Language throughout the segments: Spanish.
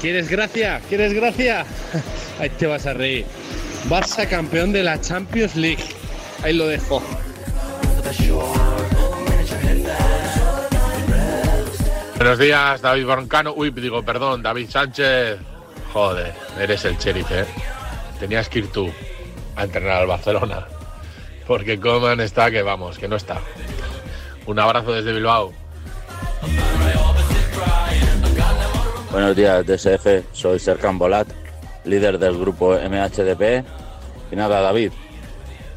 ¿quieres gracia? ¿Quieres gracia? Ahí te vas a reír. Barça campeón de la Champions League. Ahí lo dejo. Buenos días, David Broncano. Uy, digo, perdón, David Sánchez. Joder, eres el sheriff, ¿eh? Tenías que ir tú a entrenar al Barcelona. Porque Coman está que vamos, que no está. Un abrazo desde Bilbao. Buenos días, DSF. Soy Serkan Bolat, líder del grupo MHDP. Y nada, David,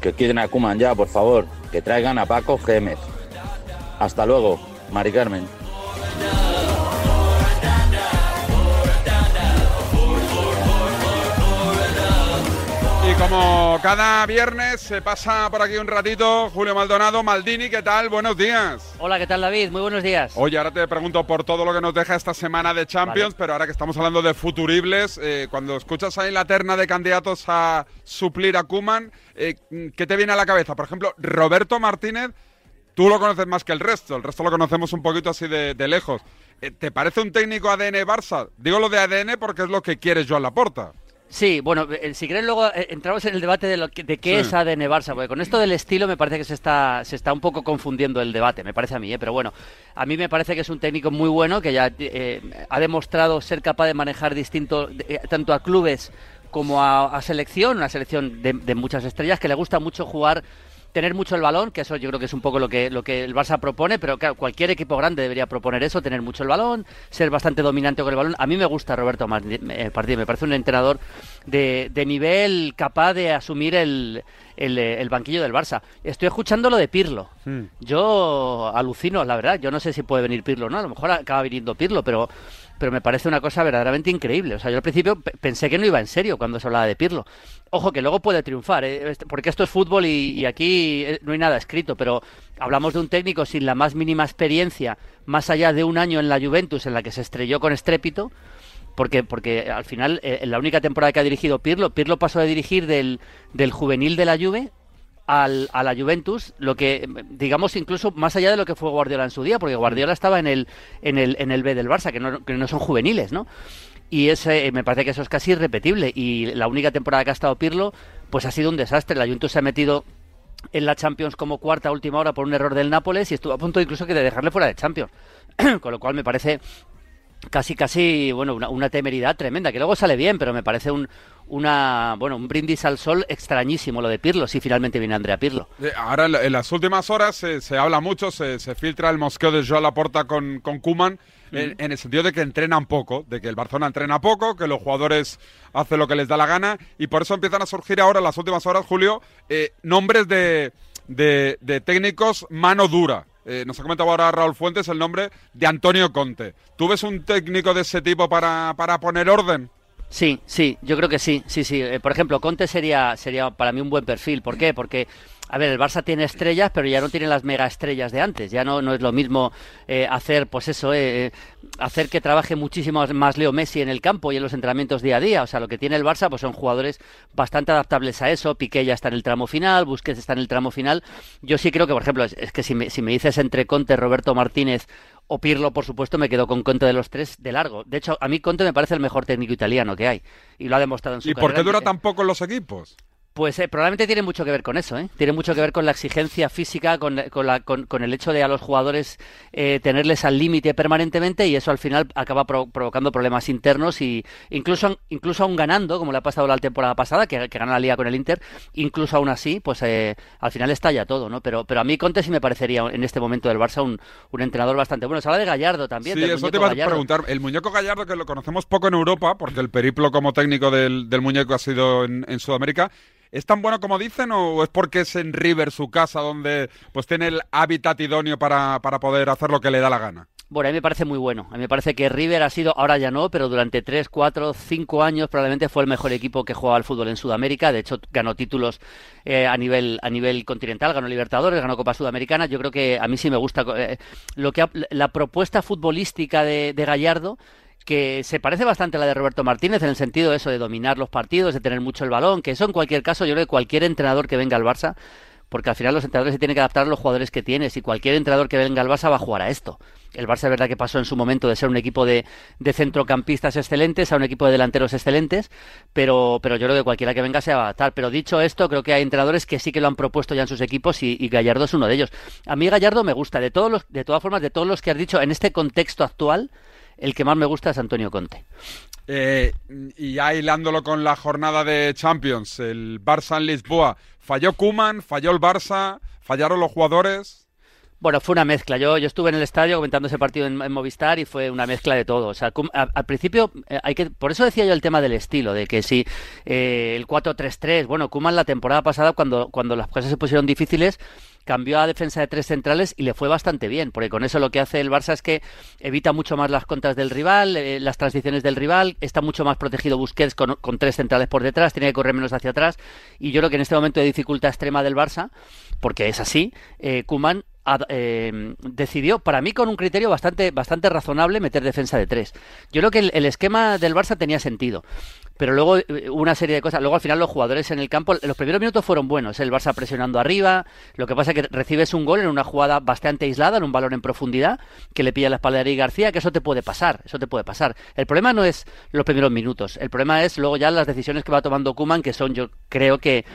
que quiten a Kuman ya, por favor. Que traigan a Paco Gémez. Hasta luego, Mari Carmen. Como cada viernes se pasa por aquí un ratito Julio Maldonado, Maldini, ¿qué tal? Buenos días. Hola, ¿qué tal David? Muy buenos días. Oye, ahora te pregunto por todo lo que nos deja esta semana de Champions, pero ahora que estamos hablando de futuribles, eh, cuando escuchas ahí la terna de candidatos a suplir a Kuman, eh, ¿qué te viene a la cabeza? Por ejemplo, Roberto Martínez, tú lo conoces más que el resto, el resto lo conocemos un poquito así de, de lejos. Eh, ¿Te parece un técnico ADN Barça? Digo lo de ADN porque es lo que quieres Joan Laporta. Sí, bueno, eh, si querés luego eh, entramos en el debate de, lo que- de qué Sí. es ADN Barça, porque con esto del estilo me parece que se está, se está un poco confundiendo el debate, me parece a mí, ¿eh? pero bueno, a mí me parece que es un técnico muy bueno, que ya eh, ha demostrado ser capaz de manejar distinto, eh, tanto a clubes como a, a selección, una selección de, de muchas estrellas, que le gusta mucho jugar tener mucho el balón, que eso yo creo que es un poco lo que, lo que el Barça propone, pero claro, cualquier equipo grande debería proponer eso, tener mucho el balón, ser bastante dominante con el balón. A mí me gusta Roberto Martí- eh, Martínez, me parece un entrenador de, de nivel capaz de asumir el, el, eh, el banquillo del Barça. Estoy escuchando lo de Pirlo. Yo alucino, la verdad. Yo no sé si puede venir Pirlo, ¿no? A lo mejor acaba viniendo Pirlo, pero, pero me parece una cosa verdaderamente increíble. O sea, yo al principio pe- pensé que no iba en serio cuando se hablaba de Pirlo. Ojo, que luego puede triunfar, ¿eh? Este- porque esto es fútbol y, y aquí eh, no hay nada escrito, pero hablamos de un técnico sin la más mínima experiencia, más allá de un año en la Juventus, en la que se estrelló con estrépito, porque, porque al final, eh, en la única temporada que ha dirigido Pirlo, Pirlo pasó de dirigir del, del juvenil de la Juve al, a la Juventus, lo que, digamos, incluso más allá de lo que fue Guardiola en su día, porque Guardiola estaba en el, en el, en el B del Barça, que no, que no son juveniles, ¿no? Y ese, eh, me parece que eso es casi irrepetible. Y la única temporada que ha estado Pirlo, pues ha sido un desastre. La Juventus se ha metido en la Champions como cuarta última hora por un error del Nápoles y estuvo a punto incluso que de dejarle fuera de Champions. Con lo cual me parece casi casi bueno una, una temeridad tremenda que luego sale bien pero me parece un una bueno un brindis al sol extrañísimo lo de Pirlo si finalmente viene Andrea Pirlo Eh, Ahora, en la- en las últimas horas se, se habla mucho, se, se filtra el mosqueo de Joan Laporta con, con Kuman, en, en el sentido de que entrenan poco, de que el Barcelona entrena poco, que los jugadores hacen lo que les da la gana, y por eso empiezan a surgir ahora, en las últimas horas, Julio, eh, nombres de, de, de técnicos mano dura. Eh, nos ha comentado ahora Raúl Fuentes el nombre de Antonio Conte. ¿Tú ves un técnico de ese tipo para, para poner orden? Sí, sí, yo creo que sí, sí, sí. Eh, por ejemplo, Conte sería, sería para mí un buen perfil. ¿Por qué? Porque, a ver, el Barça tiene estrellas, pero ya no tiene las mega estrellas de antes. Ya no, no es lo mismo eh, hacer, pues eso, eh, eh, hacer que trabaje muchísimo más Leo Messi en el campo y en los entrenamientos día a día. O sea, lo que tiene el Barça, pues son jugadores bastante adaptables a eso. Piqué ya está en el tramo final, Busquets está en el tramo final. Yo sí creo que, por ejemplo, es, es que si me, si me dices entre Conte, Roberto Martínez o Pirlo, por supuesto, me quedo con Conte de los tres de largo. De hecho, a mí Conte me parece el mejor técnico italiano que hay. Y lo ha demostrado en su ¿Y por qué carrera. dura tan poco en los equipos? Pues eh, probablemente tiene mucho que ver con eso, ¿eh? Tiene mucho que ver con la exigencia física, con, con, la- con- con el hecho de a los jugadores eh, tenerles al límite permanentemente y eso al final acaba pro- provocando problemas internos y incluso, incluso aún ganando, como le ha pasado la temporada pasada, que, que gana la liga con el Inter, incluso aún así, pues eh, al final estalla todo, ¿no? Pero, pero a mí Conte sí me parecería en este momento del Barça un, un entrenador bastante bueno. Se habla de Gallardo también. Sí, del eso te iba a Gallardo. preguntar. El muñeco Gallardo, que lo conocemos poco en Europa, porque el periplo como técnico del, del muñeco ha sido en, en Sudamérica, ¿es tan bueno como dicen o es porque es en River, su casa, donde pues tiene el hábitat idóneo para, para poder hacer lo que le da la gana? Bueno, a mí me parece muy bueno. A mí me parece que River ha sido, ahora ya no, pero durante 3, 4, 5 años probablemente fue el mejor equipo que jugaba al fútbol en Sudamérica. De hecho, ganó títulos eh, a nivel a nivel continental, ganó Libertadores, ganó Copa Sudamericana. Yo creo que a mí sí me gusta eh, lo que ha- la propuesta futbolística de, de Gallardo que se parece bastante a la de Roberto Martínez en el sentido de eso de dominar los partidos, de tener mucho el balón, que eso en cualquier caso yo creo que cualquier entrenador que venga al Barça porque al final los entrenadores se tienen que adaptar a los jugadores que tienes y cualquier entrenador que venga al Barça va a jugar a esto. El Barça es verdad que pasó en su momento de ser un equipo de, centrocampistas excelentes a un equipo de delanteros excelentes, pero, pero yo creo que cualquiera que venga se va a adaptar. Pero dicho esto, creo que hay entrenadores que sí que lo han propuesto ya en sus equipos y, y Gallardo es uno de ellos. A mí Gallardo me gusta, de todos los, de todas formas, de todos los que has dicho, en este contexto actual, el que más me gusta es Antonio Conte. Eh, y ya hilándolo con la jornada de Champions, el Barça en Lisboa, ¿falló Kuman? ¿Falló el Barça? ¿Fallaron los jugadores? Bueno, fue una mezcla. Yo, yo estuve en el estadio comentando ese partido en, Movistar y fue una mezcla de todo. O sea, al principio eh, hay que, por eso decía yo el tema del estilo, de que si eh, el 4-3-3, bueno, Kuman la temporada pasada cuando, cuando las cosas se pusieron difíciles cambió a defensa de tres centrales y le fue bastante bien, porque con eso lo que hace el Barça es que evita mucho más las contras del rival, eh, las transiciones del rival, está mucho más protegido Busquets con, tres centrales por detrás, tiene que correr menos hacia atrás y yo creo que en este momento de dificultad extrema del Barça, porque es así, eh, Kuman eh, decidió, para mí con un criterio bastante, bastante razonable, meter defensa de tres. Yo creo que el, esquema del Barça tenía sentido pero luego eh, una serie de cosas. Luego al final los jugadores en el campo, los primeros minutos fueron buenos, el Barça presionando arriba, lo que pasa es que recibes un gol en una jugada bastante aislada, en un balón en profundidad, que le pilla la espalda a Ari García, que eso te puede pasar, eso te puede pasar. El problema no es los primeros minutos, el problema es luego ya las decisiones que va tomando Kuman, que son yo creo que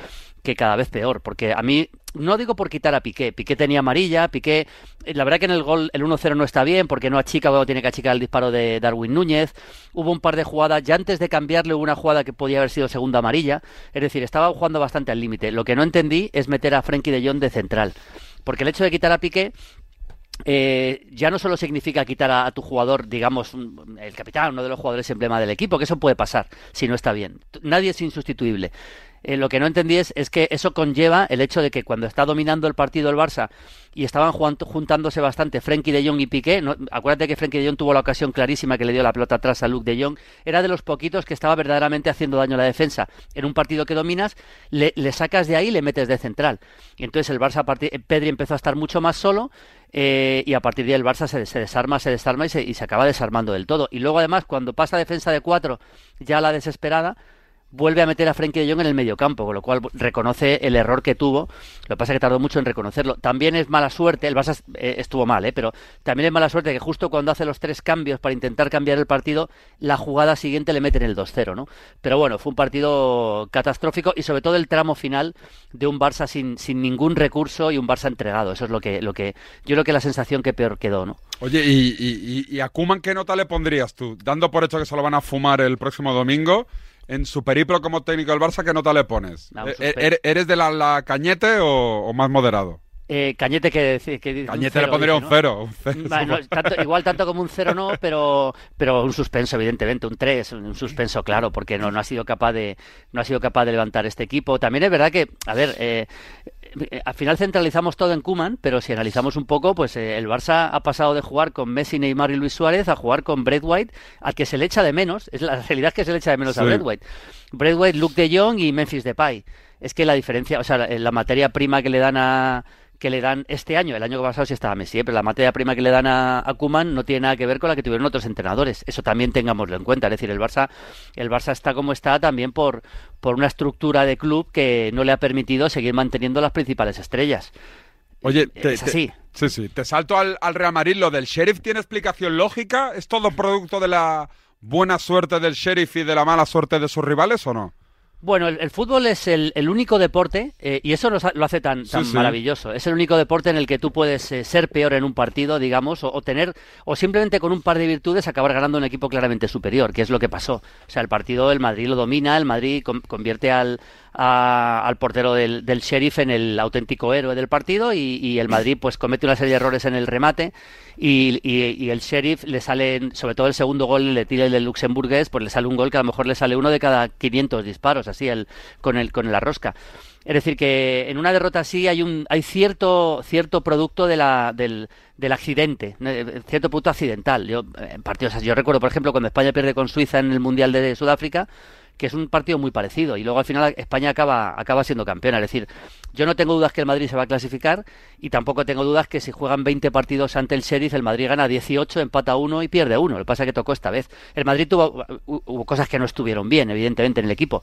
que cada vez peor, porque a mí no digo por quitar a Piqué, Piqué tenía amarilla, Piqué, eh, la verdad que en el gol el 1-0 no está bien porque no achica, luego tiene que achicar el disparo de Darwin Núñez, hubo un par de jugadas, ya antes de cambiarle hubo una jugada que podía haber sido segunda amarilla, es decir, estaba jugando bastante al límite, lo que no entendí es meter a Frenkie de Jong de central, porque el hecho de quitar a Piqué eh, ya no solo significa quitar a, tu jugador, digamos, el capitán, uno de los jugadores emblema del equipo, que eso puede pasar si no está bien. Nadie es insustituible. Eh, lo que no entendí es, que eso conlleva el hecho de que cuando está dominando el partido el Barça y estaban juntándose bastante Frenkie de Jong y Piqué, acuérdate que Frenkie de Jong tuvo la ocasión clarísima que le dio la pelota atrás a Luke de Jong, era de los poquitos que estaba verdaderamente haciendo daño a la defensa. En un partido que dominas, le, sacas de ahí y le metes de central. Y entonces el Barça, Pedri empezó a estar mucho más solo eh, y a partir de ahí el Barça se, desarma, se desarma y se, y se acaba desarmando del todo. Y luego además cuando pasa defensa de cuatro, ya la desesperada, vuelve a meter a Frenkie de Jong en el mediocampo, con lo cual reconoce el error que tuvo. Lo que pasa es que tardó mucho en reconocerlo. También es mala suerte, el Barça eh, estuvo mal, ¿eh? pero también es mala suerte que justo cuando hace los tres cambios para intentar cambiar el partido, la jugada siguiente le meten el 2-0, ¿no? Pero bueno, fue un partido catastrófico y sobre todo el tramo final de un Barça sin, sin ningún recurso y un Barça entregado. Eso es lo que, lo que yo creo que la sensación que peor quedó, ¿no? Oye, ¿y, y, y a Kuman qué nota le pondrías tú? Dando por hecho que se lo van a fumar el próximo domingo en su periplo como técnico del Barça, ¿qué nota le pones? Eh, eh, ¿Eres de la, cañete o, más moderado? Eh, cañete que, decir que Cañete le pondría un cero. igual tanto como un cero no, pero, pero un suspenso, evidentemente, un tres, un suspenso claro, porque no, no ha sido capaz de no ha sido capaz de levantar este equipo. También es verdad que, a ver, eh, al final centralizamos todo en Kuman, pero si analizamos un poco, pues eh, el Barça ha pasado de jugar con Messi, Neymar y Luis Suárez a jugar con Brett White, al que se le echa de menos. Es la realidad que se le echa de menos a Brett White. Brett White, Luke de Jong y Memphis Depay. Es que la diferencia, o sea, la materia prima que le dan a, que le dan este año, el año pasado sí estaba Messi, pero la materia prima que le dan a, a Kuman no tiene nada que ver con la que tuvieron otros entrenadores. Eso también tengámoslo en cuenta. Es decir, el Barça, el Barça está como está también por, por una estructura de club que no le ha permitido seguir manteniendo las principales estrellas. Oye, te, es así. sí, sí. Te salto al, al Real Madrid. ¿Lo del Sheriff tiene explicación lógica? ¿Es todo producto de la buena suerte del Sheriff y de la mala suerte de sus rivales o no? Bueno, el, fútbol es el, único deporte, eh, y eso lo, hace tan, maravilloso, es el único deporte en el que tú puedes eh, ser peor en un partido, digamos, o, tener, o simplemente con un par de virtudes acabar ganando un equipo claramente superior, que es lo que pasó. O sea, el partido, el Madrid lo domina, el Madrid convierte al, al portero del, sheriff en el auténtico héroe del partido y, el Madrid pues comete una serie de errores en el remate y, el sheriff le sale, sobre todo el segundo gol le tira el del luxemburgués, pues le sale un gol que a lo mejor le sale uno de cada 500 disparos, así el, con, el, con la rosca. Es decir, que en una derrota así hay un hay cierto cierto producto de la, del, del accidente, cierto producto accidental. Yo, en yo recuerdo, por ejemplo, cuando España pierde con Suiza en el Mundial de Sudáfrica, que es un partido muy parecido. Y luego al final España acaba, acaba siendo campeona. Es decir, yo no tengo dudas que el Madrid se va a clasificar y tampoco tengo dudas que si juegan 20 partidos ante el Sheriff, el Madrid gana 18, empata 1 y pierde 1. Lo que pasa es que tocó esta vez. El Madrid tuvo hubo cosas que no estuvieron bien, evidentemente, en el equipo.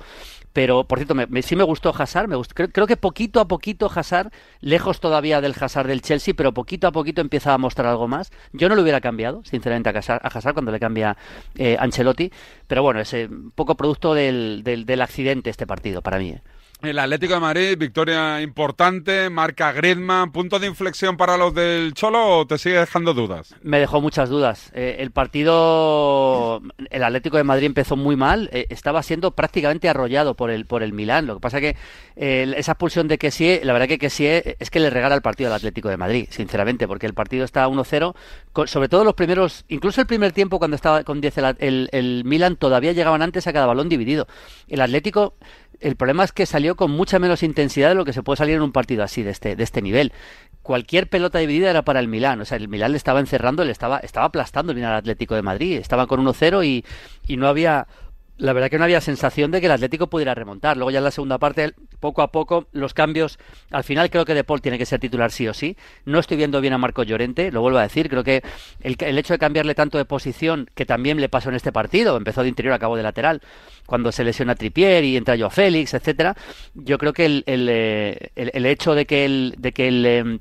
Pero, por cierto, me, sí me gustó Hazard. Me creo, que poquito a poquito Hazard, lejos todavía del Hazard del Chelsea, pero poquito a poquito empieza a mostrar algo más. Yo no lo hubiera cambiado, sinceramente, a Hazard, cuando le cambia eh, Ancelotti. Pero bueno, es un poco producto del, del, accidente este partido para mí. ¿eh? El Atlético de Madrid, victoria importante, marca Griezmann, punto de inflexión para los del Cholo o te sigue dejando dudas? Me dejó muchas dudas. Eh, el partido, el Atlético de Madrid empezó muy mal, eh, estaba siendo prácticamente arrollado por el por el Milán. Lo que pasa que esa expulsión de Kessie, la verdad que Kessie es que le regala el partido al Atlético de Madrid, sinceramente, porque el partido está 1-0, sobre todo los primeros, incluso el primer tiempo cuando estaba con 10 el, el, el Milan todavía llegaban antes a cada balón dividido. El Atlético el problema es que salió con mucha menos intensidad de lo que se puede salir en un partido así, de este, de este nivel. Cualquier pelota dividida era para el Milán. O sea, el Milán le estaba encerrando, le estaba, estaba aplastando el Milán Atlético de Madrid. Estaba con 1-0 y, y no había la verdad que no había sensación de que el Atlético pudiera remontar. Luego ya en la segunda parte, poco a poco, los cambios, al final creo que De Paul tiene que ser titular sí o sí. No estoy viendo bien a Marco Llorente, lo vuelvo a decir, creo que el, el hecho de cambiarle tanto de posición, que también le pasó en este partido, empezó de interior a cabo de lateral, cuando se lesiona Tripier y entra yo Félix, etcétera, yo creo que el, el, eh, el, hecho de que el, de que el em,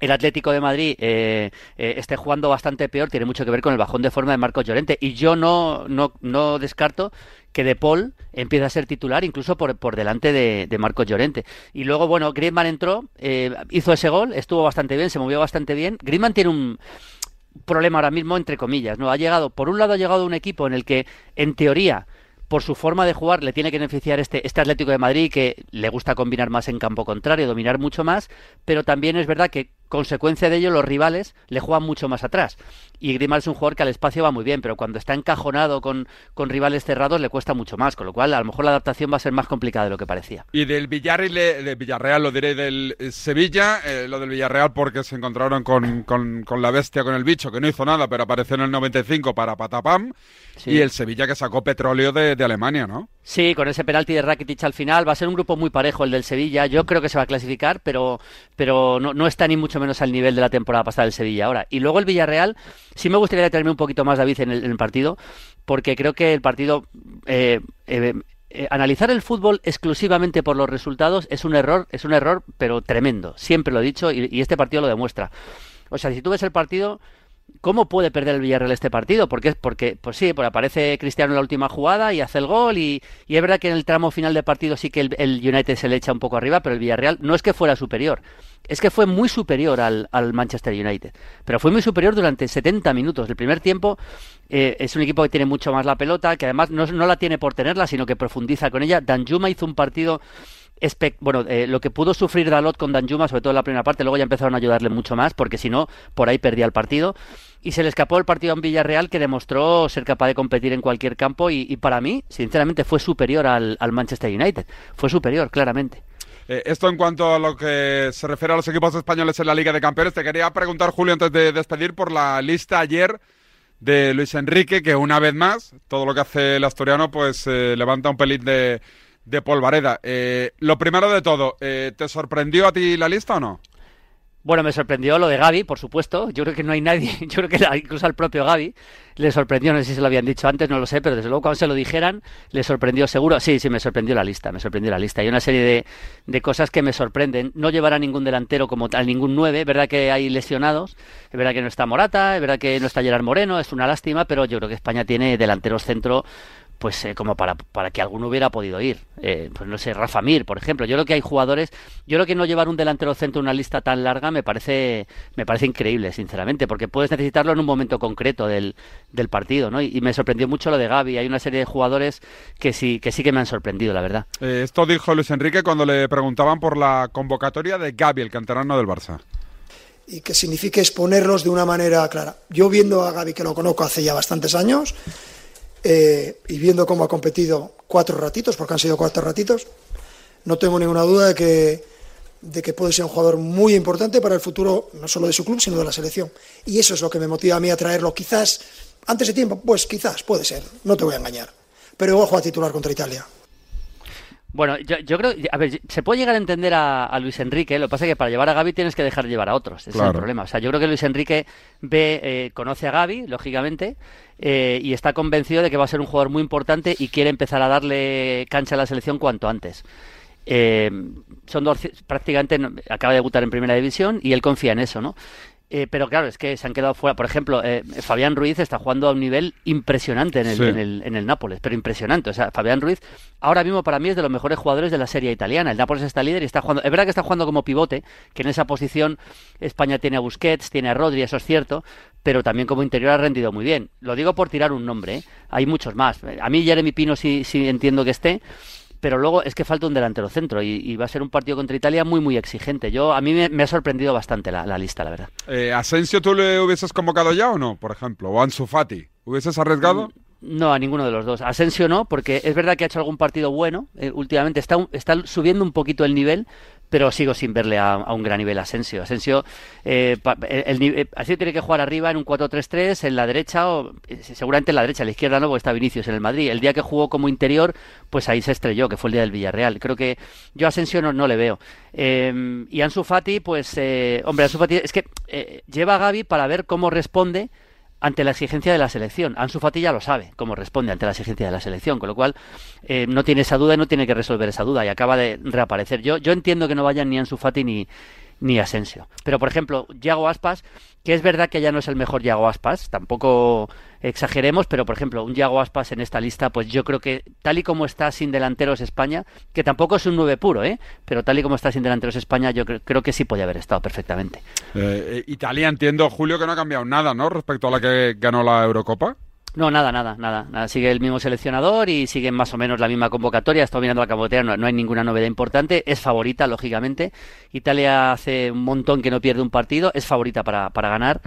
el Atlético de Madrid eh, eh, esté jugando bastante peor tiene mucho que ver con el bajón de forma de Marcos Llorente y yo no, descarto que De Paul empiece a ser titular incluso por, por delante de, de, Marcos Llorente. Y luego, bueno, Griezmann entró, eh, hizo ese gol, estuvo bastante bien, se movió bastante bien. Griezmann tiene un problema ahora mismo, entre comillas, ¿no? Ha llegado, por un lado ha llegado un equipo en el que, en teoría, por su forma de jugar le tiene que beneficiar este, este Atlético de Madrid que le gusta combinar más en campo contrario, dominar mucho más, pero también es verdad que consecuencia de ello los rivales le juegan mucho más atrás. Y Grimal es un jugador que al espacio va muy bien, pero cuando está encajonado con, con, rivales cerrados le cuesta mucho más, con lo cual a lo mejor la adaptación va a ser más complicada de lo que parecía. Y del Villarreal, de Villarreal lo diré del Sevilla, eh, lo del Villarreal porque se encontraron con, con, con, la bestia, con el bicho, que no hizo nada, pero apareció en el 95 para Patapam, y el Sevilla que sacó petróleo de, de Alemania, ¿no? Sí, con ese penalti de Rakitic al final va a ser un grupo muy parejo el del Sevilla. Yo creo que se va a clasificar, pero, pero no, está ni mucho menos al nivel de la temporada pasada del Sevilla ahora. Y luego el Villarreal, sí me gustaría detenerme un poquito más, David, en el, en el partido, porque creo que el partido... Eh, eh, eh, analizar el fútbol exclusivamente por los resultados es un error, es un error, pero tremendo. Siempre lo he dicho y, y este partido lo demuestra. O sea, si tú ves el partido, ¿Cómo puede perder el Villarreal este partido? Porque, porque pues sí, pues aparece Cristiano en la última jugada y hace el gol y, y es verdad que en el tramo final del partido sí que el, United se le echa un poco arriba, pero el Villarreal no es que fuera superior, es que fue muy superior al, Manchester United, pero fue muy superior durante 70 minutos. El primer tiempo eh, es un equipo que tiene mucho más la pelota, que además no, no la tiene por tenerla, sino que profundiza con ella. Danjuma hizo un partido bueno, eh, lo que pudo sufrir Dalot con Danjuma, sobre todo en la primera parte, luego ya empezaron a ayudarle mucho más, porque si no, por ahí perdía el partido. Y se le escapó el partido en Villarreal, que demostró ser capaz de competir en cualquier campo. Y, para mí, sinceramente, fue superior al, Manchester United. Fue superior, claramente. Eh, esto en cuanto a lo que se refiere a los equipos españoles en la Liga de Campeones, te quería preguntar, Julio, antes de despedir, por la lista ayer de Luis Enrique, que una vez más, todo lo que hace el asturiano, pues eh, levanta un pelín de de Polvareda. Eh, lo primero de todo, eh, ¿te sorprendió a ti la lista o no? Bueno, me sorprendió lo de Gaby, por supuesto. Yo creo que no hay nadie, yo creo que incluso al propio Gaby le sorprendió, no sé si se lo habían dicho antes, no lo sé, pero desde luego cuando se lo dijeran, le sorprendió seguro. Sí, sí, me sorprendió la lista, me sorprendió la lista. Hay una serie de, de cosas que me sorprenden. No llevar a ningún delantero como tal, ningún nueve, es verdad que hay lesionados, es verdad que no está Morata, es verdad que no está Gerard Moreno, es una lástima, pero yo creo que España tiene delanteros centro pues eh, como para, para que alguno hubiera podido ir. Eh, pues no sé, Rafa Mir, por ejemplo. Yo creo que hay jugadores, yo creo que no llevar un delantero centro en una lista tan larga me parece, me parece increíble, sinceramente, porque puedes necesitarlo en un momento concreto del, del partido, ¿no? Y, me sorprendió mucho lo de Gaby. Hay una serie de jugadores que sí, que sí que me han sorprendido, la verdad. Eh, esto dijo Luis Enrique cuando le preguntaban por la convocatoria de Gaby, el canterano del Barça y que signifique exponerlos de una manera clara. Yo viendo a Gaby, que lo conozco hace ya bastantes años, eh, y viendo cómo ha competido cuatro ratitos, porque han sido cuatro ratitos, no tengo ninguna duda de que, de que puede ser un jugador muy importante para el futuro, no solo de su club, sino de la selección. Y eso es lo que me motiva a mí a traerlo. Quizás antes de tiempo, pues quizás, puede ser, no te voy a engañar. pero igual juega titular contra Italia. Bueno, yo, creo, a ver, se puede llegar a entender a, Luis Enrique, lo que pasa es que para llevar a Gaby tienes que dejar llevar a otros, ese es el problema. O sea, yo creo que Luis Enrique ve, eh, conoce a Gaby, lógicamente, eh, y está convencido de que va a ser un jugador muy importante y quiere empezar a darle cancha a la selección cuanto antes. Eh, son dos, prácticamente acaba de debutar en primera división y él confía en eso, ¿no? Eh, pero claro, es que se han quedado fuera. Por ejemplo, eh, Fabián Ruiz está jugando a un nivel impresionante en el, en, el, en el Nápoles, pero impresionante. O sea, Fabián Ruiz ahora mismo para mí es de los mejores jugadores de la serie italiana. El Nápoles está líder y está jugando. Es verdad que está jugando como pivote, que en esa posición España tiene a Busquets, tiene a Rodri, eso es cierto, pero también como interior ha rendido muy bien. Lo digo por tirar un nombre, ¿eh? hay muchos más. A mí Jeremy Pino sí, sí entiendo que esté pero luego es que falta un delantero centro y, va a ser un partido contra Italia muy, muy exigente. Yo A mí me, ha sorprendido bastante la, lista, la verdad. Eh, ¿Asensio tú le hubieses convocado ya o no, por ejemplo? ¿O Ansu Fati? ¿Hubieses arriesgado? Mm, no, a ninguno de los dos. Asensio no, porque es verdad que ha hecho algún partido bueno. Eh, últimamente está, está subiendo un poquito el nivel, pero sigo sin verle a, un gran nivel Asensio. Asensio, eh, el, eh, Asensio tiene que jugar arriba en un 4-3-3, en la derecha, o eh, seguramente en la derecha, en la izquierda no, porque está Vinicius en el Madrid. El día que jugó como interior, pues ahí se estrelló, que fue el día del Villarreal. Creo que yo Asensio no, no le veo. Eh, y Ansu Fati, pues, hombre, Ansu Fati es que lleva a Gaby para ver cómo responde ante la exigencia de la selección. Ansu Fati ya lo sabe cómo responde ante la exigencia de la selección, con lo cual eh, no tiene esa duda y no tiene que resolver esa duda y acaba de reaparecer. Yo, yo entiendo que no vayan ni Ansu Fati ni, ni Asensio. Pero, por ejemplo, Yago Aspas, que es verdad que ya no es el mejor Yago Aspas, tampoco exageremos, pero, por ejemplo, un Yago Aspas en esta lista, pues yo creo que tal y como está sin delanteros España, que tampoco es un 9 puro, ¿eh? pero tal y como está sin delanteros España, yo creo, que sí podía haber estado perfectamente. Eh, Italia, entiendo, Julio, que no ha cambiado nada, ¿no? Respecto a la que ganó la Eurocopa. No, nada, nada, nada, nada. Sigue el mismo seleccionador y sigue más o menos la misma convocatoria. Está mirando la convocatoria, no, no, hay ninguna novedad importante. Es favorita, lógicamente. Italia hace un montón que no pierde un partido, es favorita para, para ganar.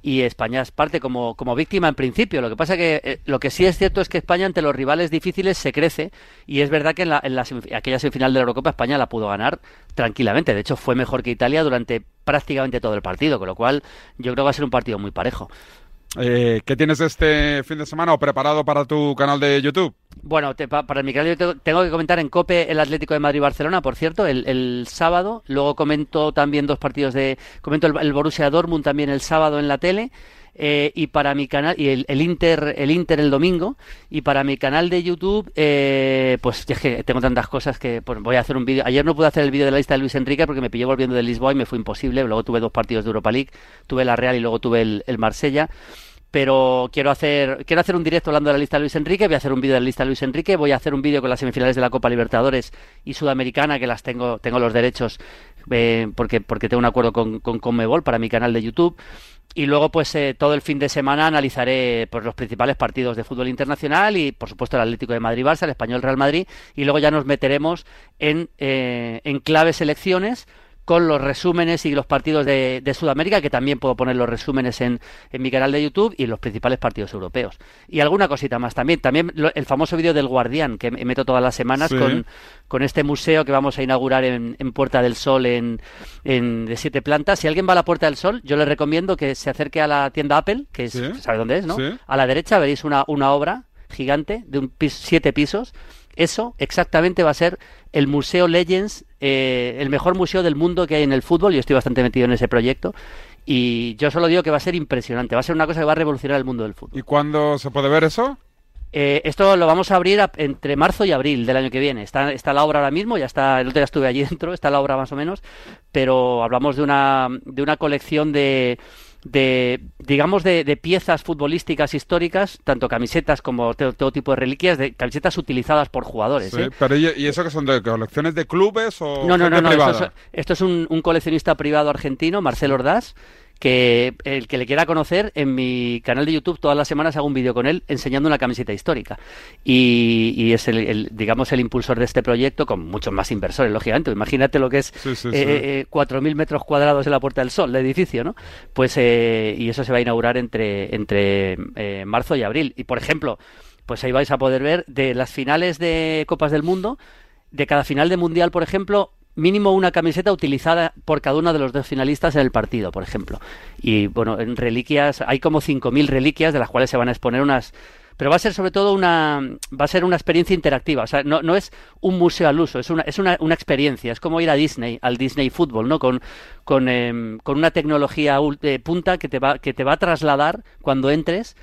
Y España es parte como, como víctima en principio. Lo que pasa que eh, lo que sí es cierto es que España ante los rivales difíciles se crece. Y es verdad que en, la, en la aquella semifinal de la Eurocopa España la pudo ganar tranquilamente. De hecho, fue mejor que Italia durante prácticamente todo el partido, con lo cual yo creo que va a ser un partido muy parejo. Eh, ¿Qué tienes este fin de semana o preparado para tu canal de YouTube? Bueno, para mi canal yo tengo que comentar en COPE el Atlético de Madrid-Barcelona, por cierto, el, sábado. Luego comento también dos partidos de... Comento el, Borussia Dortmund también el sábado en la tele. Eh, y para mi canal y el, Inter el Inter el domingo y para mi canal de YouTube eh, pues es que tengo tantas cosas que pues, voy a hacer un vídeo. Ayer no pude hacer el vídeo de la lista de Luis Enrique porque me pillé volviendo de Lisboa y me fue imposible. Luego tuve dos partidos de Europa League tuve la Real y luego tuve el, el Marsella. Pero quiero hacer quiero hacer un directo hablando de la lista de Luis Enrique, voy a hacer un vídeo de la lista de Luis Enrique, voy a hacer un vídeo con las semifinales de la Copa Libertadores y Sudamericana, que las tengo, tengo los derechos eh, porque, porque tengo un acuerdo con, con Conmebol para mi canal de YouTube. Y luego, pues eh, todo el fin de semana analizaré pues, los principales partidos de fútbol internacional y, por supuesto, el Atlético de Madrid-Barça, el Español Real Madrid. Y luego ya nos meteremos en, eh, en claves elecciones con los resúmenes y los partidos de, Sudamérica, que también puedo poner los resúmenes en, en, mi canal de YouTube y los principales partidos europeos. Y alguna cosita más también. También el famoso vídeo del Guardián, que meto todas las semanas con, con, este museo que vamos a inaugurar en, en Puerta del Sol en, en, de siete plantas. Si alguien va a la Puerta del Sol, yo le recomiendo que se acerque a la tienda Apple, que es, ¿sabe dónde es? no? A la derecha veréis una, una obra gigante de un siete pisos eso exactamente va a ser el Museo Legends, eh, el mejor museo del mundo que hay en el fútbol. Yo estoy bastante metido en ese proyecto. Y yo solo digo que va a ser impresionante, va a ser una cosa que va a revolucionar el mundo del fútbol. ¿Y cuándo se puede ver eso? Eh, esto lo vamos a abrir entre marzo y abril del año que viene. Está, está la obra ahora mismo, ya está, el otro día estuve allí dentro, está la obra más o menos, pero hablamos de una, de una colección de, de digamos de, piezas futbolísticas históricas, tanto camisetas como todo, tipo de reliquias, de camisetas utilizadas por jugadores. Sí, ¿eh? pero ¿y eso que son de colecciones de clubes o no no no, no esto es, un, un, coleccionista privado argentino, Marcelo Ordaz, que el que le quiera conocer, en mi canal de YouTube todas las semanas hago un vídeo con él enseñando una camiseta histórica. Y, es el, digamos, el impulsor de este proyecto con muchos más inversores, lógicamente. Imagínate lo que es eh, eh, cuatro 4.000 metros cuadrados en la Puerta del Sol, el edificio, ¿no? Pues, eh, y eso se va a inaugurar entre, entre marzo y abril. Y, por ejemplo, pues ahí vais a poder ver de las finales de Copas del Mundo, de cada final de Mundial, por ejemplo, mínimo una camiseta utilizada por cada uno de los dos finalistas en el partido, por ejemplo. Y bueno, en reliquias, hay como 5.000 reliquias, de las cuales se van a exponer unas pero va a ser sobre todo una, va a ser una experiencia interactiva. O sea, no, no es un museo al uso, es una, es una, una experiencia. Es como ir a Disney, al Disney Fútbol, ¿no? Con, con, em, con una tecnología de punta que te va, que te va a trasladar cuando entres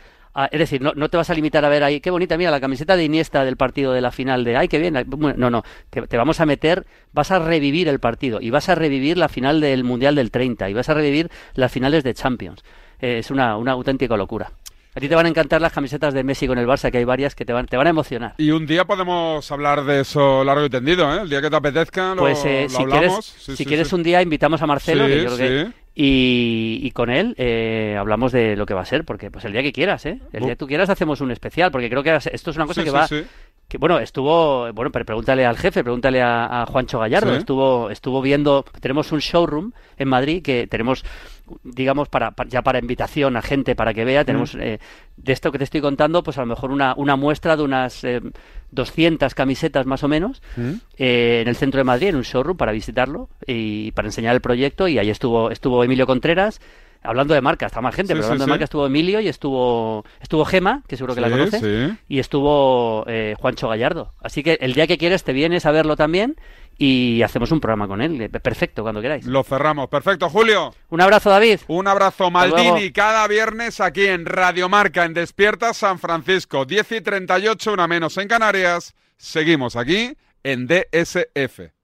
es decir, no, no, te vas a limitar a ver ahí, qué bonita, mira, la camiseta de Iniesta del partido de la final de, ay, qué bien. No, no, te, te, vamos a meter, vas a revivir el partido y vas a revivir la final del Mundial del 30 y vas a revivir las finales de Champions. Eh, es una, una auténtica locura. A ti te van a encantar las camisetas de Messi con el Barça, que hay varias que te van, te van a emocionar. Y un día podemos hablar de eso largo y tendido, ¿eh? El día que te apetezca lo, pues, eh, si hablamos. Quieres, si quieres un día invitamos a Marcelo, que yo creo que, y, y, con él eh, hablamos de lo que va a ser, porque pues el día que quieras, ¿eh? El día que tú quieras hacemos un especial, porque creo que esto es una cosa que va... Que, bueno, estuvo, bueno, pero pregúntale al jefe, pregúntale a, a Juancho Gallardo, estuvo, estuvo viendo, tenemos un showroom en Madrid que tenemos digamos, para, ya para invitación a gente para que vea, tenemos eh, de esto que te estoy contando, pues a lo mejor una, una muestra de unas eh, 200 camisetas más o menos eh, en el centro de Madrid, en un showroom para visitarlo y para enseñar el proyecto. Y ahí estuvo, estuvo Emilio Contreras. Hablando de marca, está más gente, pero hablando de marca estuvo Emilio y estuvo estuvo Gema, que seguro que la conoce, y estuvo eh, Juancho Gallardo. Así que el día que quieres te vienes a verlo también y hacemos un programa con él. Perfecto, cuando queráis. Lo cerramos. Perfecto, Julio. Un abrazo, David. Un abrazo, Maldini, cada viernes aquí en Radio Marca, en Despierta San Francisco. 10 y 38, una menos en Canarias. Seguimos aquí en DSF.